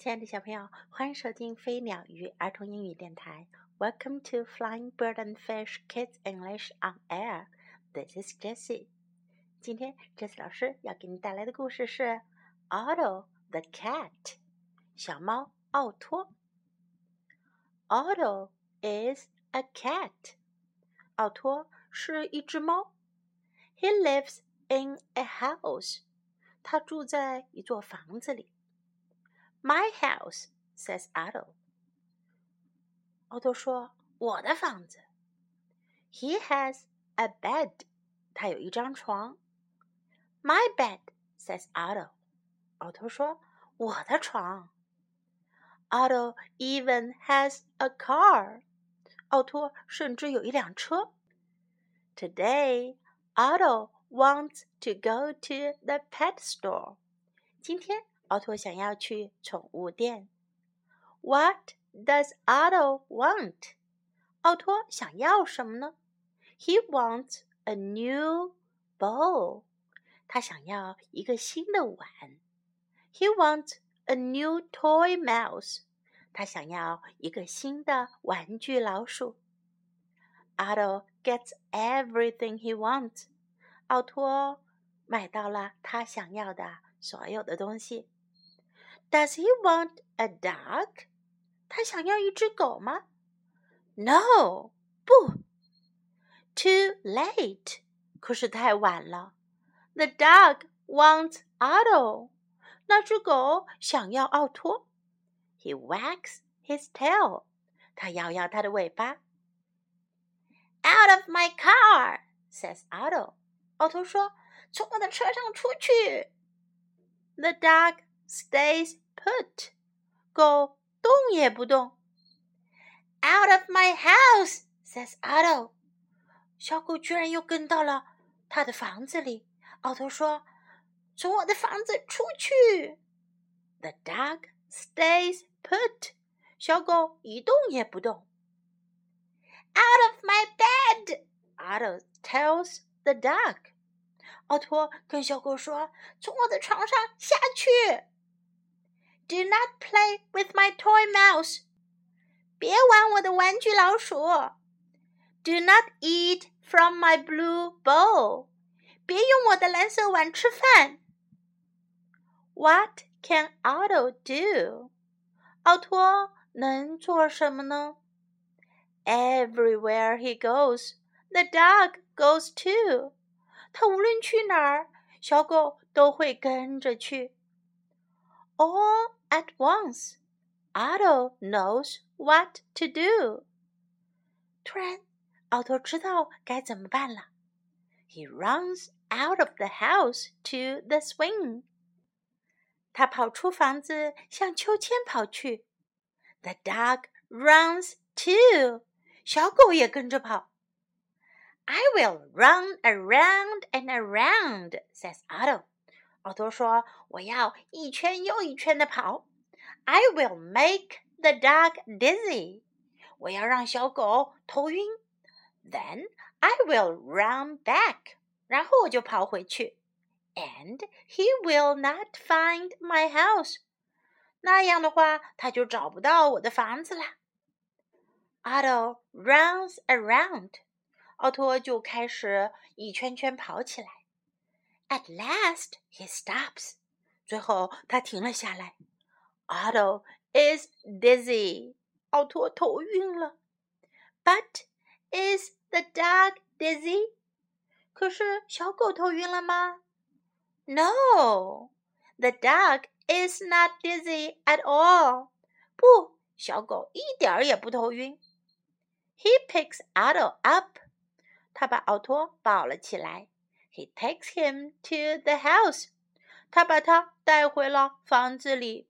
亲爱的小朋友，欢迎收听飞鸟与儿童英语电台。Welcome to Flying Bird and Fish Kids English on Air. This is Jessie. 今天 Jessie 老师要给你带来的故事是 Otto the Cat，小猫奥托。Otto is a cat. 奥托是一只猫。He lives in a house. 他住在一座房子里。my house, says Otto. 奥托说：“我的房子。” He has a bed. 他有一张床。My bed, says Otto. 奥托说：“我的床。” Otto even has a car. 奥托甚至有一辆车。Today, Otto wants to go to the pet store. 今天 奥托想要去宠物店。What does Otto want？奥托想要什么呢？He wants a new bowl。他想要一个新的碗。He wants a new toy mouse。他想要一个新的玩具老鼠。Otto gets everything he wants。奥托买到了他想要的所有的东西。 does he want a dog? 他想要一只狗吗？No，不。Too late，可是太晚了。The dog wants Otto，那只狗想要奥托。He wags his tail，他摇摇他的尾巴。Out of my car，says Otto。奥托说：“从我的车上出去。” The dog stays put，狗动也不动。Out of my house says Otto。小狗居然又跟到了他的房子里。奥托说：“从我的房子出去。” The dog stays put。小狗一动也不动。Out of my bed, Otto tells the dog。奥托跟小狗说：“从我的床上下去。” Do not play with my toy mouse. 别玩我的玩具老鼠。Do not eat from my blue bowl. 别用我的蓝色碗吃饭。What can Otto do? 奥托能做什么呢？Everywhere he goes, the dog goes too. 他无论去哪儿，小狗都会跟着去。All at once. Otto knows what to do. 突然，奥托知道该怎么办了。He runs out of the house to the swing. 他跑出房子，向秋千跑去。The dog runs too. 小狗也跟着跑。I will run around and around, says Otto. 奥托说：“我要一圈又一圈的跑。I will make the dog dizzy。我要让小狗头晕。Then I will run back。然后我就跑回去。And he will not find my house。那样的话，他就找不到我的房子啦。Otto runs around。奥托就开始一圈圈跑起来。 At last, he stops. 最后，他停了下来。Otto is dizzy. 奥托头晕了。But is the dog dizzy? 可是小狗头晕了吗？No, the dog is not dizzy at all. 不，小狗一点儿也不头晕。He picks Otto up. 他把奥托抱了起来。 he takes him to the house. 他把他带回了房子里。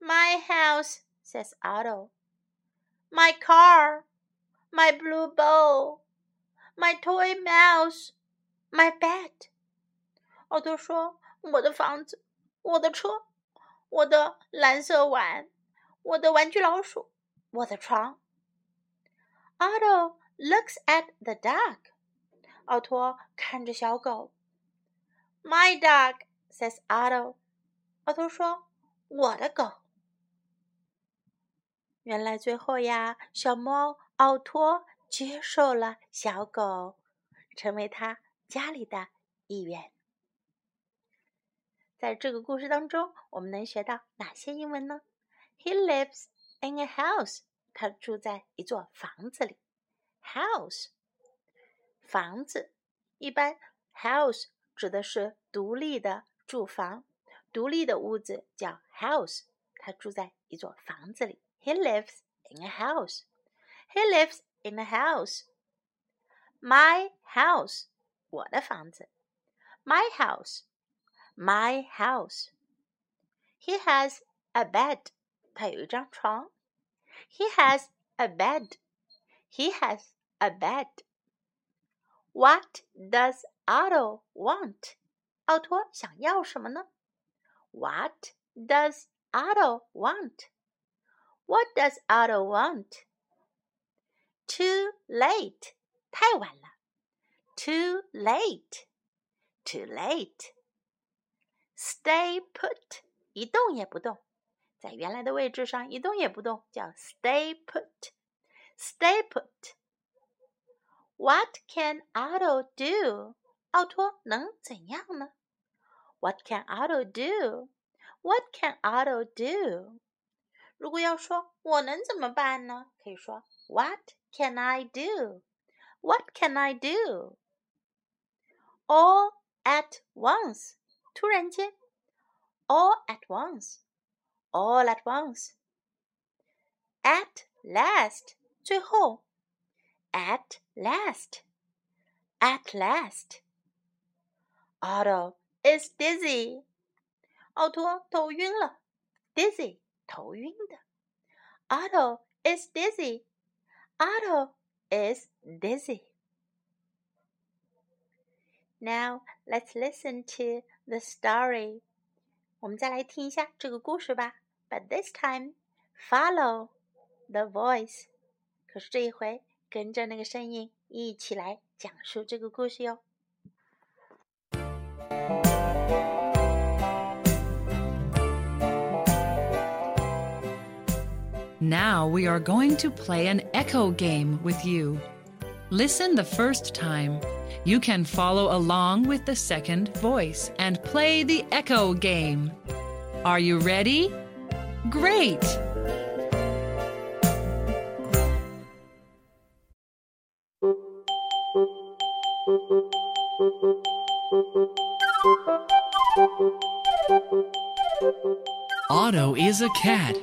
My house, says Otto. My car, my blue bowl, my toy mouse, my bed. 奥托说：“我的房子，我的车，我的蓝色碗，我的玩具老鼠，我的床。” Otto looks at the dog. 奥托看着小狗。My dog says Otto。奥托说：“我的狗。原来最后呀，小猫奥托接受了小狗，成为他家里的一员。在这个故事当中，我们能学到哪些英文呢？He lives in a house。他住在一座房子里。House，房子。一般 house 指的是独立的住房，独立的屋子叫 house。他住在一座房子里。He lives in a house. He lives in a house. My house，我的房子。My house. My house. He has a bed. 他有一张床。He has a bed. He has a bed. What does Otto want? 奥托想要什么呢？What does Otto want? What does Otto want? Too late. 太晚了。Too late. Too late. Stay put，一动也不动，在原来的位置上一动也不动，叫 stay put。Stay put。 What can Otto do？奥托能怎样呢？What can Otto do？What can Otto do？如果要说我能怎么办呢？可以说 What can I do？What can I do？All at once。突然间，all at once，all at once，at last，最后 ，at last，at last。Otto is dizzy，奥托头晕了，dizzy，头晕的。Otto is dizzy，Otto is dizzy。Now let's listen to the story. 我们再来听一下这个故事吧。But this time, follow the voice. 可是这一回 跟着那个声音一起来讲述这个故事哟。Now we are going to play an echo game with you. Listen the first time. You can follow along with the second voice and play the echo game. Are you ready? Great! Otto is a cat.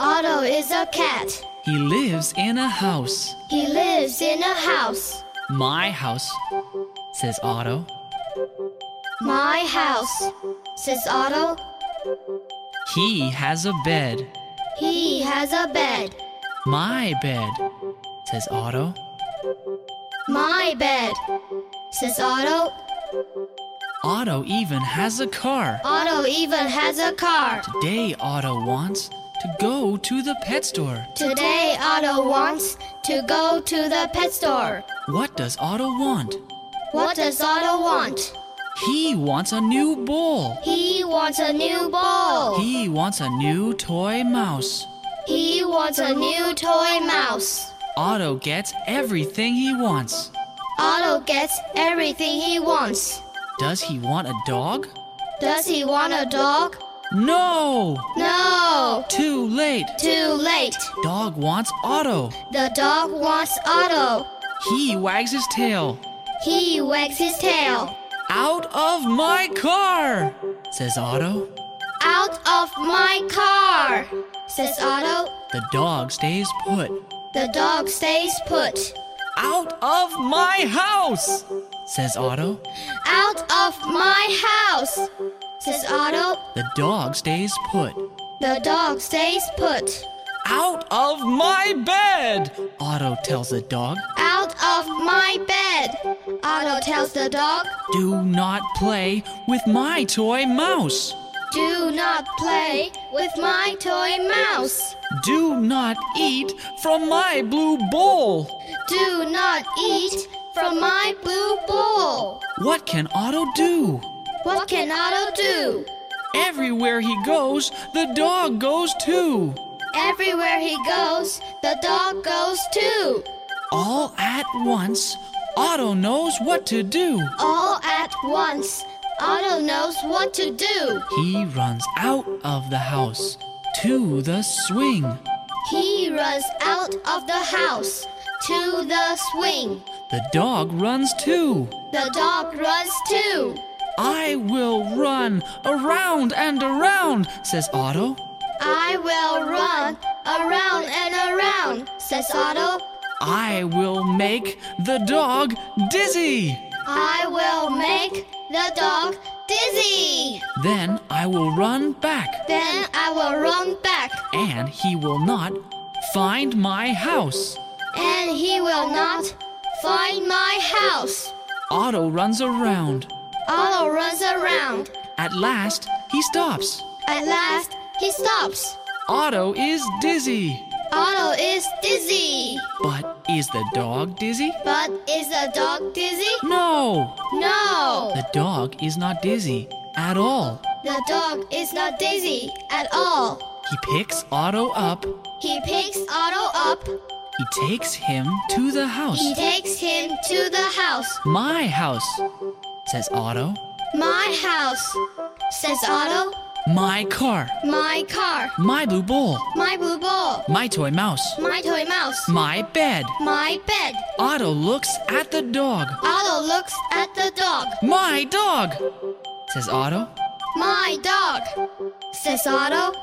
Otto is a cat. He lives in a house. He lives in a house. My house, says Otto. My house, says Otto. He has a bed. He has a bed. My bed, says Otto. My bed, says Otto. Otto even has a car. Otto even has a car. Today, Otto wants to go to the pet store. Today, Otto wants to go to the pet store. What does Otto want? What does Otto want? He wants a new ball. He wants a new ball. He wants a new toy mouse. He wants a new toy mouse. Otto gets everything he wants. Otto gets everything he wants. Does he want a dog? Does he want a dog? No! No! Too late. Too late. Dog wants Otto. The dog wants Otto. He wags his tail. He wags his tail. Out of my car, says Otto. Out of my car, says Otto. The dog stays put. The dog stays put. Out of my house, says Otto. Out of my house, says Otto. The dog stays put. The dog stays put. Out of my bed, Otto tells the dog. Out of my bed, Otto tells the dog. Do not play with my toy mouse. Do not play with my toy mouse. Do not eat from my blue bowl. Do not eat from my blue bowl. What can Otto do? What can Otto do? Everywhere he goes, the dog goes too. Everywhere he goes, the dog goes too. All at once, Otto knows what to do. All at once, Otto knows what to do. He runs out of the house to the swing. He runs out of the house to the swing. The dog runs too. The dog runs too. I will run around and around, says Otto. I will run around and around, says Otto. I will make the dog dizzy. I will make the dog dizzy. Then I will run back, Then I will run back, and he will not find my house. and he will not find my house. Otto runs around. Otto runs around. At last, he stops. At last, he stops. Otto is dizzy. Otto is dizzy. But is the dog dizzy? But is the dog dizzy? No! No. The dog is not dizzy at all. The dog is not dizzy at all. He picks Otto up. He picks Otto up. He takes him to the house. He takes him to the house. My house, says Otto. My house, says Otto. My car. My car. My blue ball. My blue ball. My toy mouse. My toy mouse. My bed. My bed. Otto looks at the dog. Otto looks at the dog. My dog, says Otto. My dog, says Otto.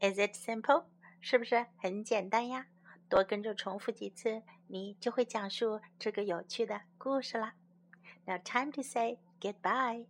Is it simple？是不是很简单呀？多跟着重复几次， 你就会讲述这个有趣的故事了。Now time to say goodbye.